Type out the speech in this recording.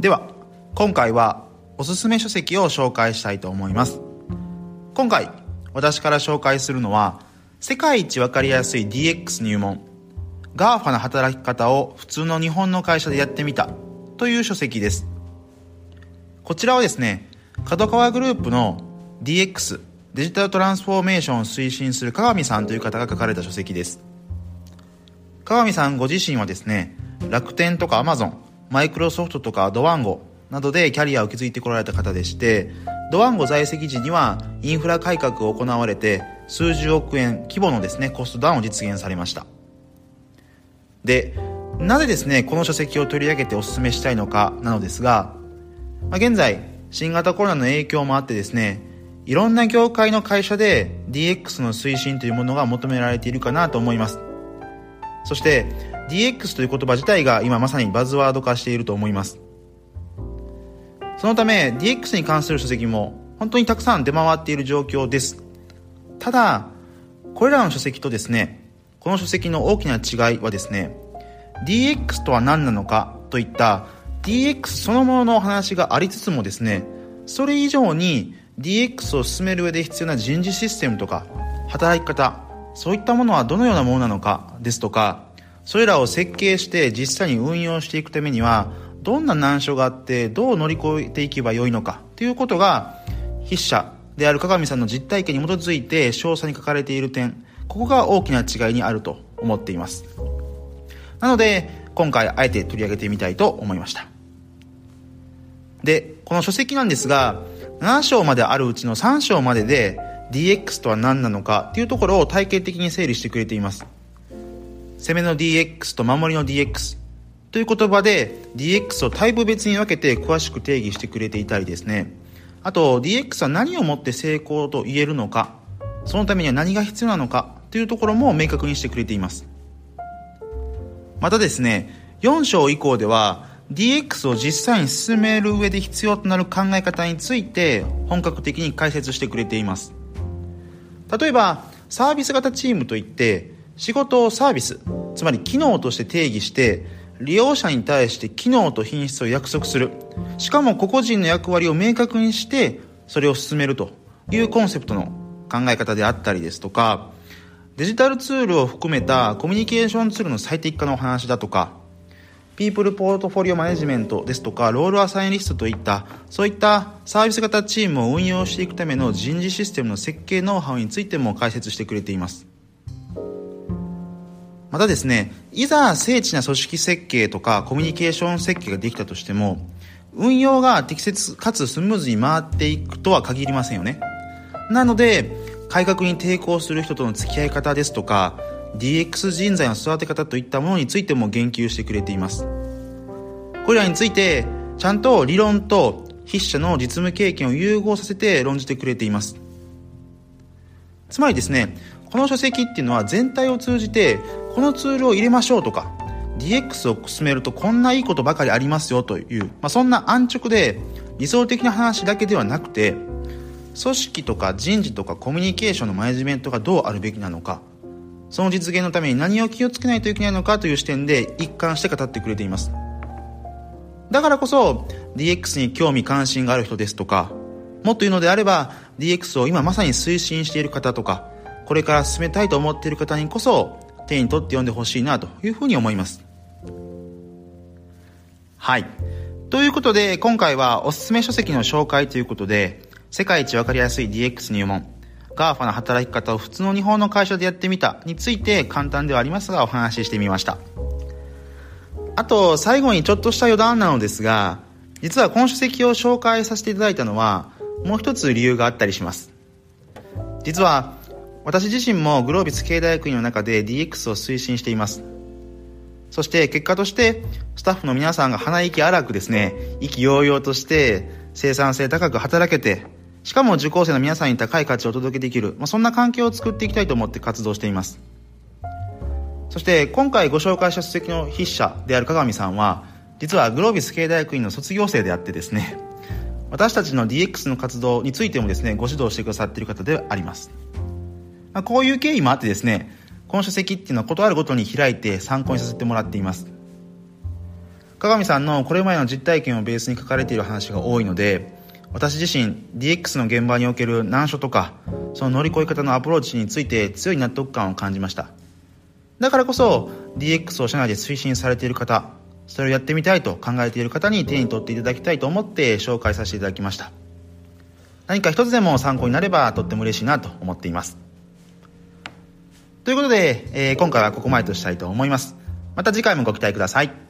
では今回はおすすめ書籍を紹介したいと思います。今回私から紹介するのは世界一わかりやすい DX 入門 GAFA な働き方を普通の日本の会社でやってみたという書籍です。こちらはですね角川グループの DX デジタルトランスフォーメーションを推進する鏡さんという方が書かれた書籍です。鏡さんご自身はですね楽天とかアマイクロソフトとかドワンゴなどでキャリアを築いてこられた方でしてドワンゴ在籍時にはインフラ改革が行われて数十億円規模のですねコストダウンを実現されました。でなぜですねこの書籍を取り上げてお勧めしたいのかなのですが、まあ、現在新型コロナの影響もあってですねいろんな業界の会社で DX の推進というものが求められているかなと思います。そして DX という言葉自体が今まさにバズワード化していると思います。そのため DX に関する書籍も本当にたくさん出回っている状況です。ただこれらの書籍とですねこの書籍の大きな違いはですね DX とは何なのかといった DX そのものの話がありつつもですねそれ以上に DX を進める上で必要な人事システムとか働き方そういったものはどのようなものなのかですとかそれらを設計して実際に運用していくためにはどんな難所があってどう乗り越えていけばよいのかということが筆者である鏡さんの実体験に基づいて詳細に書かれている点ここが大きな違いにあると思っています。なので今回あえて取り上げてみたいと思いました。でこの書籍なんですが7章まであるうちの3章までで DX とは何なのかっていうところを体系的に整理してくれています。攻めの DX と守りの DX という言葉で DX をタイプ別に分けて詳しく定義してくれていたりですね。あと DX は何をもって成功と言えるのかそのためには何が必要なのかというところも明確にしてくれています。またですね4章以降では DX を実際に進める上で必要となる考え方について本格的に解説してくれています。例えばサービス型チームといって仕事をサービスつまり機能として定義して利用者に対して機能と品質を約束する。しかも個々人の役割を明確にしてそれを進めるというコンセプトの考え方であったりですとかデジタルツールを含めたコミュニケーションツールの最適化のお話だとかピープルポートフォリオマネジメントですとかロールアサインリストといったそういったサービス型チームを運用していくための人事システムの設計ノウハウについても解説してくれています。またですねいざ精緻な組織設計とかコミュニケーション設計ができたとしても運用が適切かつスムーズに回っていくとは限りませんよね。なので改革に抵抗する人との付き合い方ですとか DX 人材の育て方といったものについても言及してくれています。これらについてちゃんと理論と筆者の実務経験を融合させて論じてくれています。つまりですねこの書籍っていうのは全体を通じてこのツールを入れましょうとか DX を進めるとこんないいことばかりありますよという、まあ、そんな安直で理想的な話だけではなくて組織とか人事とかコミュニケーションのマネジメントがどうあるべきなのかその実現のために何を気をつけないといけないのかという視点で一貫して語ってくれています。だからこそ DX に興味関心がある人ですとかもっと言うのであれば DX を今まさに推進している方とかこれから進めたいと思っている方にこそ手に取って読んでほしいなというふうに思います。はい。ということで今回はおすすめ書籍の紹介ということで世界一わかりやすい DX 入門 GAFA の働き方を普通の日本の会社でやってみたについて簡単ではありますがお話ししてみました。あと最後にちょっとした余談なのですが実はこの書籍を紹介させていただいたのはもう一つ理由があったりします。実は私自身もグロービス経営大学院の中で DX を推進しています。そして結果としてスタッフの皆さんが鼻息荒くですね意気揚々として生産性高く働けてしかも受講生の皆さんに高い価値をお届けできる、まあ、そんな環境を作っていきたいと思って活動しています。そして今回ご紹介した書籍の筆者である鏡さんは実はグロービス経営大学院の卒業生であってですね私たちの DX の活動についてもですねご指導してくださっている方であります、まあ、こういう経緯もあってですねこの書籍っていうのはことあるごとに開いて参考にさせてもらっています。鏡さんのこれまでの実体験をベースに書かれている話が多いので私自身 DX の現場における難所とかその乗り越え方のアプローチについて強い納得感を感じました。だからこそ DX を社内で推進されている方それをやってみたいと考えている方に手に取っていただきたいと思って紹介させていただきました。何か一つでも参考になればとっても嬉しいなと思っています。ということで、えー、今回はここまでとしたいと思います。また次回もご期待ください。